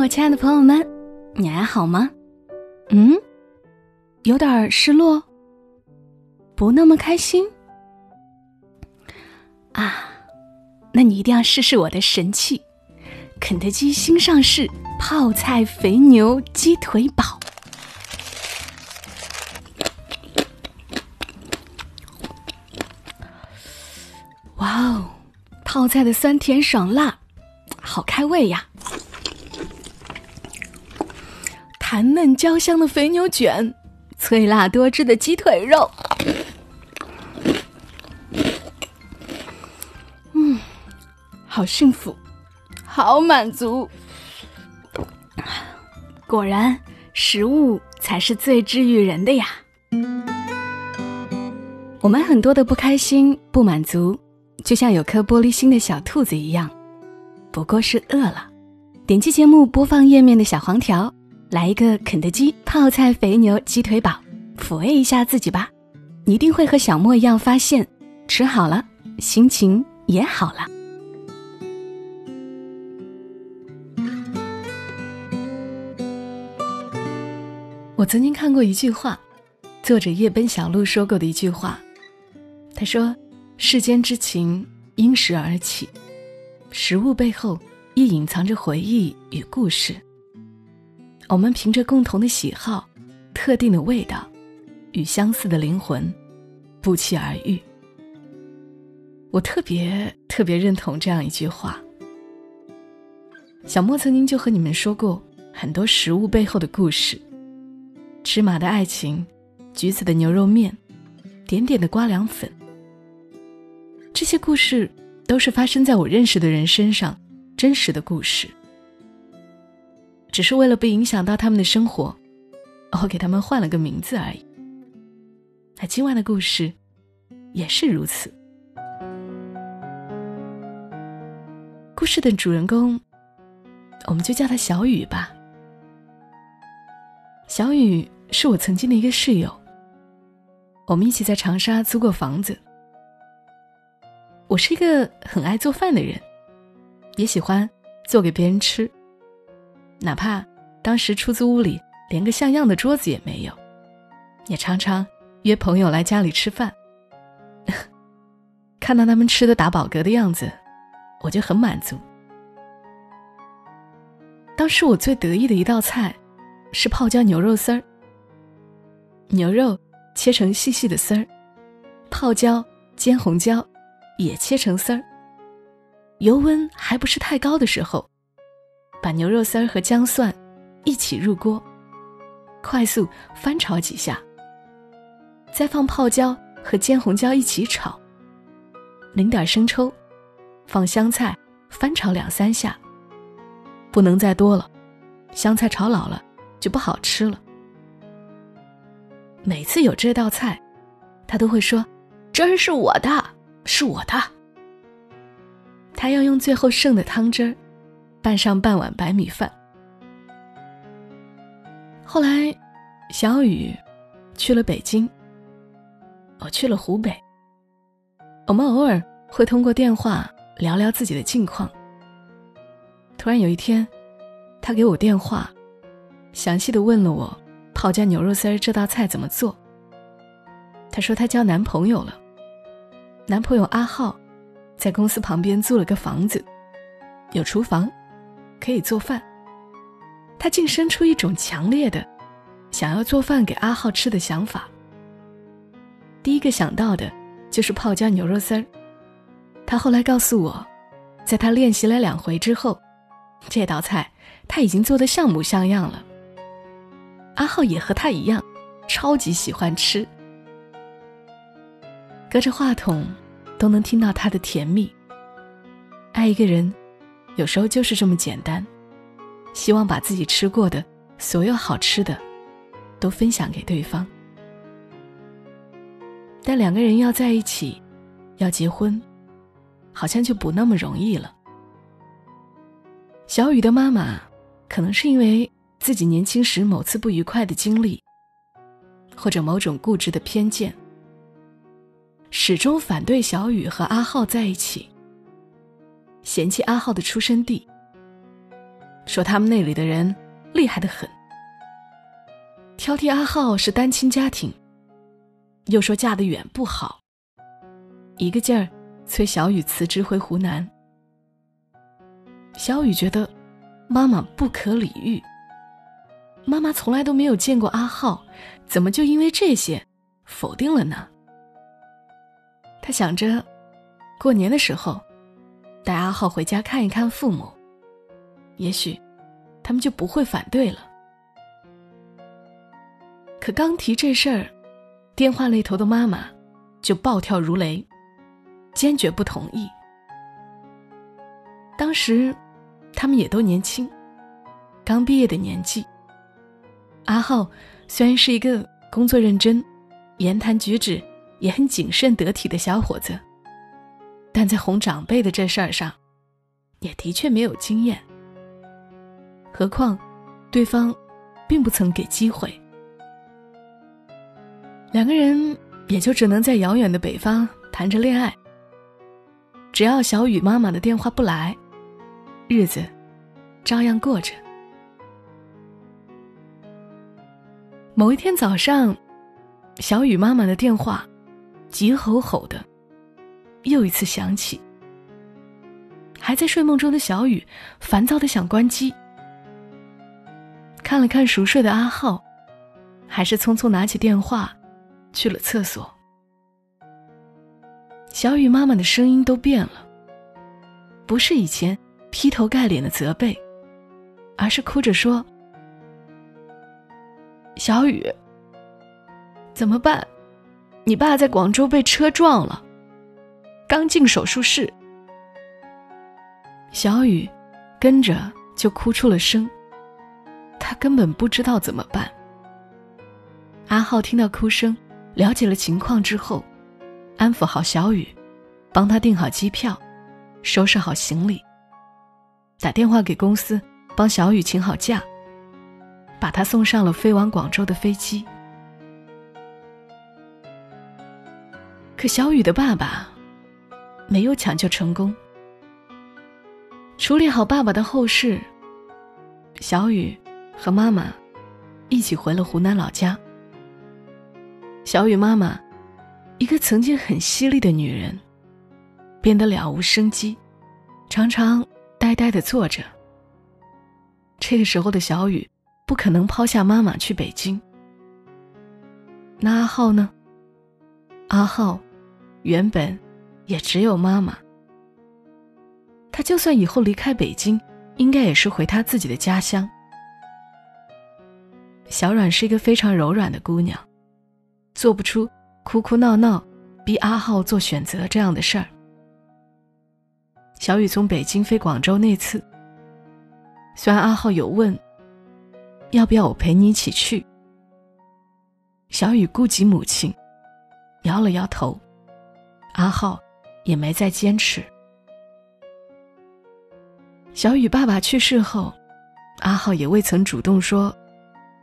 我亲爱的朋友们，你还好吗？嗯，有点失落，不那么开心啊？那你一定要试试我的神器——肯德基新上市泡菜肥牛鸡腿堡。哇哦，泡菜的酸甜爽辣，好开胃呀！弹嫩焦香的肥牛卷，脆辣多汁的鸡腿肉，嗯，好幸福，好满足。果然，食物才是最治愈人的呀。我们很多的不开心、不满足，就像有颗玻璃心的小兔子一样，不过是饿了。点击节目播放页面的小黄条。来一个肯德基泡菜肥牛鸡腿堡，抚慰一下自己吧。你一定会和小莫一样，发现吃好了，心情也好了。我曾经看过一句话，作者叶奔小路说过的一句话，他说：“世间之情因食而起，食物背后亦隐藏着回忆与故事。”我们凭着共同的喜好、特定的味道与相似的灵魂，不期而遇。我特别特别认同这样一句话。小莫曾经就和你们说过很多食物背后的故事：芝麻的爱情、橘子的牛肉面、点点的瓜凉粉。这些故事都是发生在我认识的人身上真实的故事。只是为了不影响到他们的生活，我给他们换了个名字而已。那今晚的故事也是如此。故事的主人公，我们就叫他小雨吧。小雨是我曾经的一个室友，我们一起在长沙租过房子。我是一个很爱做饭的人，也喜欢做给别人吃。哪怕当时出租屋里连个像样的桌子也没有，也常常约朋友来家里吃饭。看到他们吃的打饱嗝的样子，我就很满足。当时我最得意的一道菜，是泡椒牛肉丝儿。牛肉切成细细的丝儿，泡椒、尖红椒也切成丝儿。油温还不是太高的时候。把牛肉丝儿和姜蒜一起入锅，快速翻炒几下，再放泡椒和尖红椒一起炒，淋点生抽，放香菜翻炒两三下，不能再多了，香菜炒老了就不好吃了。每次有这道菜，他都会说：“汁儿是我的，是我的。”他要用最后剩的汤汁儿。拌上半碗白米饭。后来，小雨去了北京，我去了湖北。我们偶尔会通过电话聊聊自己的近况。突然有一天，他给我电话，详细的问了我泡椒牛肉丝儿这道菜怎么做。他说他交男朋友了，男朋友阿浩在公司旁边租了个房子，有厨房。可以做饭，他竟生出一种强烈的想要做饭给阿浩吃的想法。第一个想到的就是泡椒牛肉丝儿。他后来告诉我，在他练习了两回之后，这道菜他已经做得像模像样了。阿浩也和他一样，超级喜欢吃。隔着话筒，都能听到他的甜蜜。爱一个人。有时候就是这么简单，希望把自己吃过的所有好吃的，都分享给对方。但两个人要在一起，要结婚，好像就不那么容易了。小雨的妈妈，可能是因为自己年轻时某次不愉快的经历，或者某种固执的偏见，始终反对小雨和阿浩在一起。嫌弃阿浩的出生地，说他们那里的人厉害的很，挑剔阿浩是单亲家庭，又说嫁得远不好，一个劲儿催小雨辞职回湖南。小雨觉得妈妈不可理喻，妈妈从来都没有见过阿浩，怎么就因为这些否定了呢？他想着，过年的时候带阿浩回家看一看父母，也许他们就不会反对了。可刚提这事儿，电话那头的妈妈就暴跳如雷，坚决不同意。当时他们也都年轻，刚毕业的年纪。阿浩虽然是一个工作认真、言谈举止。也很谨慎得体的小伙子，但在哄长辈的这事儿上，也的确没有经验。何况，对方并不曾给机会，两个人也就只能在遥远的北方谈着恋爱。只要小雨妈妈的电话不来，日子照样过着。某一天早上，小雨妈妈的电话。急吼吼的，又一次响起。还在睡梦中的小雨，烦躁的想关机。看了看熟睡的阿浩，还是匆匆拿起电话，去了厕所。小雨妈妈的声音都变了，不是以前劈头盖脸的责备，而是哭着说：“小雨，怎么办？”你爸在广州被车撞了，刚进手术室。小雨跟着就哭出了声。他根本不知道怎么办。阿浩听到哭声，了解了情况之后，安抚好小雨，帮他订好机票，收拾好行李，打电话给公司帮小雨请好假，把他送上了飞往广州的飞机。可小雨的爸爸没有抢救成功。处理好爸爸的后事，小雨和妈妈一起回了湖南老家。小雨妈妈，一个曾经很犀利的女人，变得了无生机，常常呆呆的坐着。这个时候的小雨不可能抛下妈妈去北京。那阿浩呢？阿浩。原本，也只有妈妈。他就算以后离开北京，应该也是回他自己的家乡。小阮是一个非常柔软的姑娘，做不出哭哭闹闹逼阿浩做选择这样的事儿。小雨从北京飞广州那次，虽然阿浩有问，要不要我陪你一起去，小雨顾及母亲，摇了摇头。阿浩也没再坚持。小雨爸爸去世后，阿浩也未曾主动说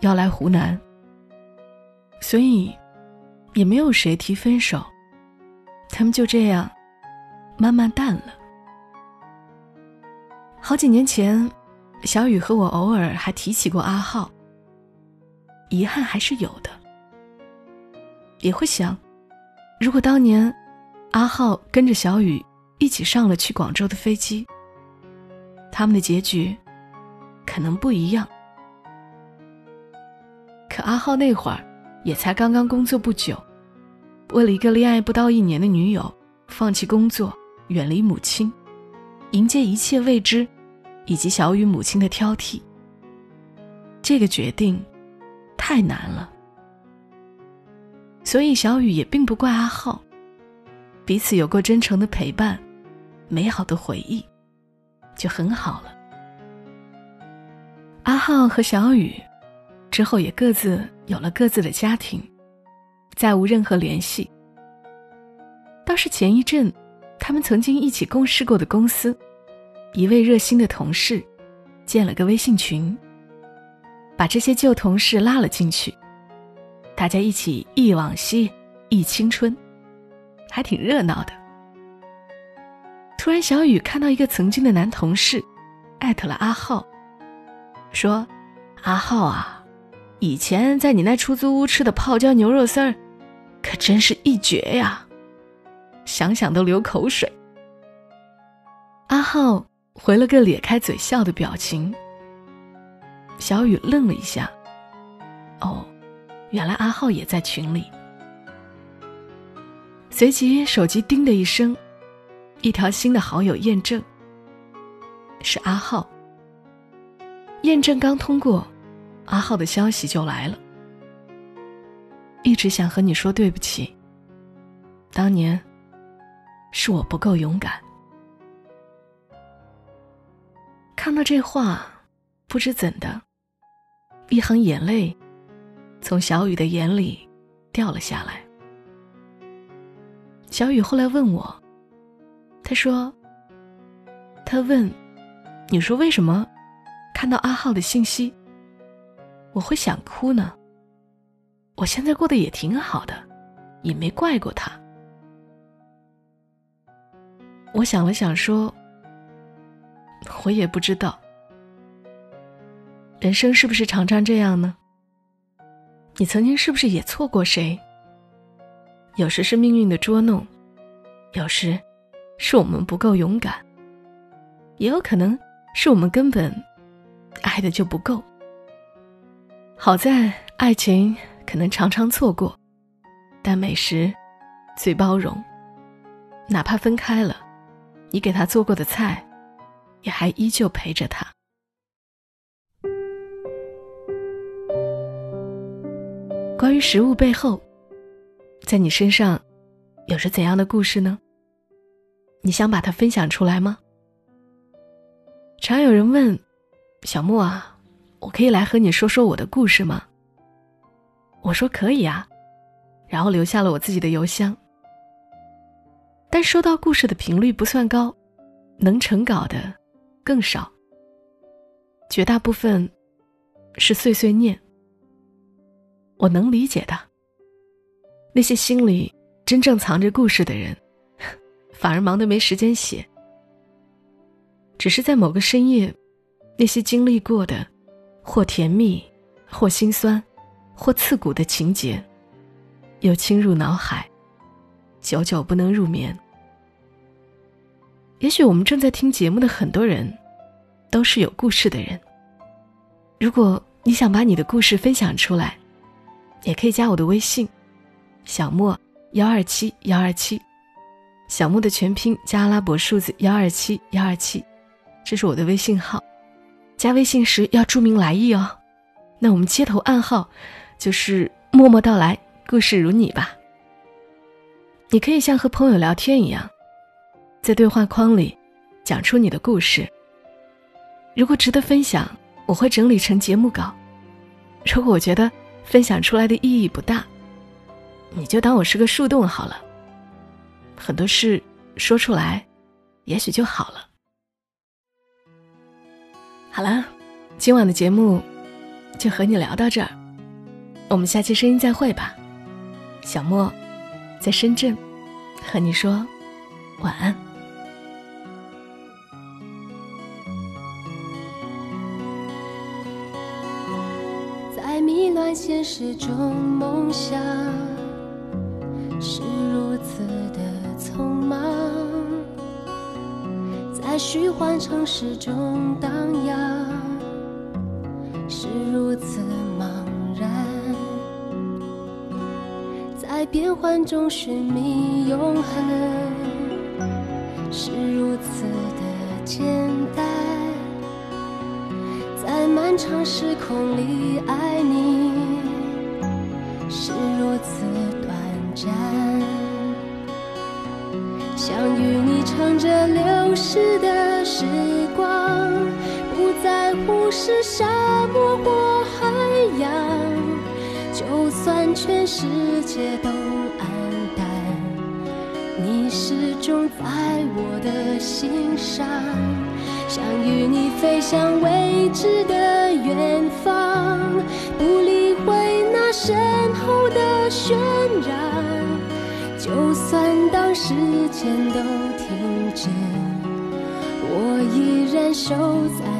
要来湖南，所以也没有谁提分手。他们就这样慢慢淡了。好几年前，小雨和我偶尔还提起过阿浩，遗憾还是有的。也会想，如果当年……阿浩跟着小雨一起上了去广州的飞机。他们的结局可能不一样。可阿浩那会儿也才刚刚工作不久，为了一个恋爱不到一年的女友，放弃工作，远离母亲，迎接一切未知，以及小雨母亲的挑剔。这个决定太难了，所以小雨也并不怪阿浩。彼此有过真诚的陪伴，美好的回忆，就很好了。阿浩和小雨之后也各自有了各自的家庭，再无任何联系。倒是前一阵，他们曾经一起共事过的公司，一位热心的同事建了个微信群，把这些旧同事拉了进去，大家一起忆往昔，忆青春。还挺热闹的。突然，小雨看到一个曾经的男同事，艾特了阿浩，说：“阿浩啊，以前在你那出租屋吃的泡椒牛肉丝儿，可真是一绝呀，想想都流口水。”阿浩回了个咧开嘴笑的表情。小雨愣了一下，哦，原来阿浩也在群里。随即手机叮的一声，一条新的好友验证，是阿浩。验证刚通过，阿浩的消息就来了。一直想和你说对不起。当年，是我不够勇敢。看到这话，不知怎的，一行眼泪从小雨的眼里掉了下来。小雨后来问我，他说：“他问，你说为什么看到阿浩的信息，我会想哭呢？我现在过得也挺好的，也没怪过他。”我想了想说：“我也不知道，人生是不是常常这样呢？你曾经是不是也错过谁？”有时是命运的捉弄，有时是我们不够勇敢，也有可能是我们根本爱的就不够。好在爱情可能常常错过，但美食最包容。哪怕分开了，你给他做过的菜，也还依旧陪着他。关于食物背后。在你身上，有着怎样的故事呢？你想把它分享出来吗？常有人问，小莫啊，我可以来和你说说我的故事吗？我说可以啊，然后留下了我自己的邮箱。但收到故事的频率不算高，能成稿的更少。绝大部分是碎碎念，我能理解的。那些心里真正藏着故事的人，反而忙得没时间写。只是在某个深夜，那些经历过的，或甜蜜，或心酸，或刺骨的情节，又侵入脑海，久久不能入眠。也许我们正在听节目的很多人，都是有故事的人。如果你想把你的故事分享出来，也可以加我的微信。小莫幺二七幺二七，小莫的全拼加阿拉伯数字幺二七幺二七，这是我的微信号。加微信时要注明来意哦。那我们接头暗号就是“默默到来，故事如你”吧。你可以像和朋友聊天一样，在对话框里讲出你的故事。如果值得分享，我会整理成节目稿。如果我觉得分享出来的意义不大，你就当我是个树洞好了。很多事说出来，也许就好了。好了，今晚的节目就和你聊到这儿，我们下期声音再会吧。小莫在深圳和你说晚安。在迷乱现实中，梦想。虚幻城市中荡漾，是如此茫然，在变幻中寻觅永恒，是如此的简单，在漫长时空里爱你，是如此短暂。想与你乘着流逝的时光，不在乎是沙漠或海洋，就算全世界都黯淡，你始终在我的心上。想与你飞向未知的远方，不理会那身后的喧嚷。就算当时间都停止，我依然守在。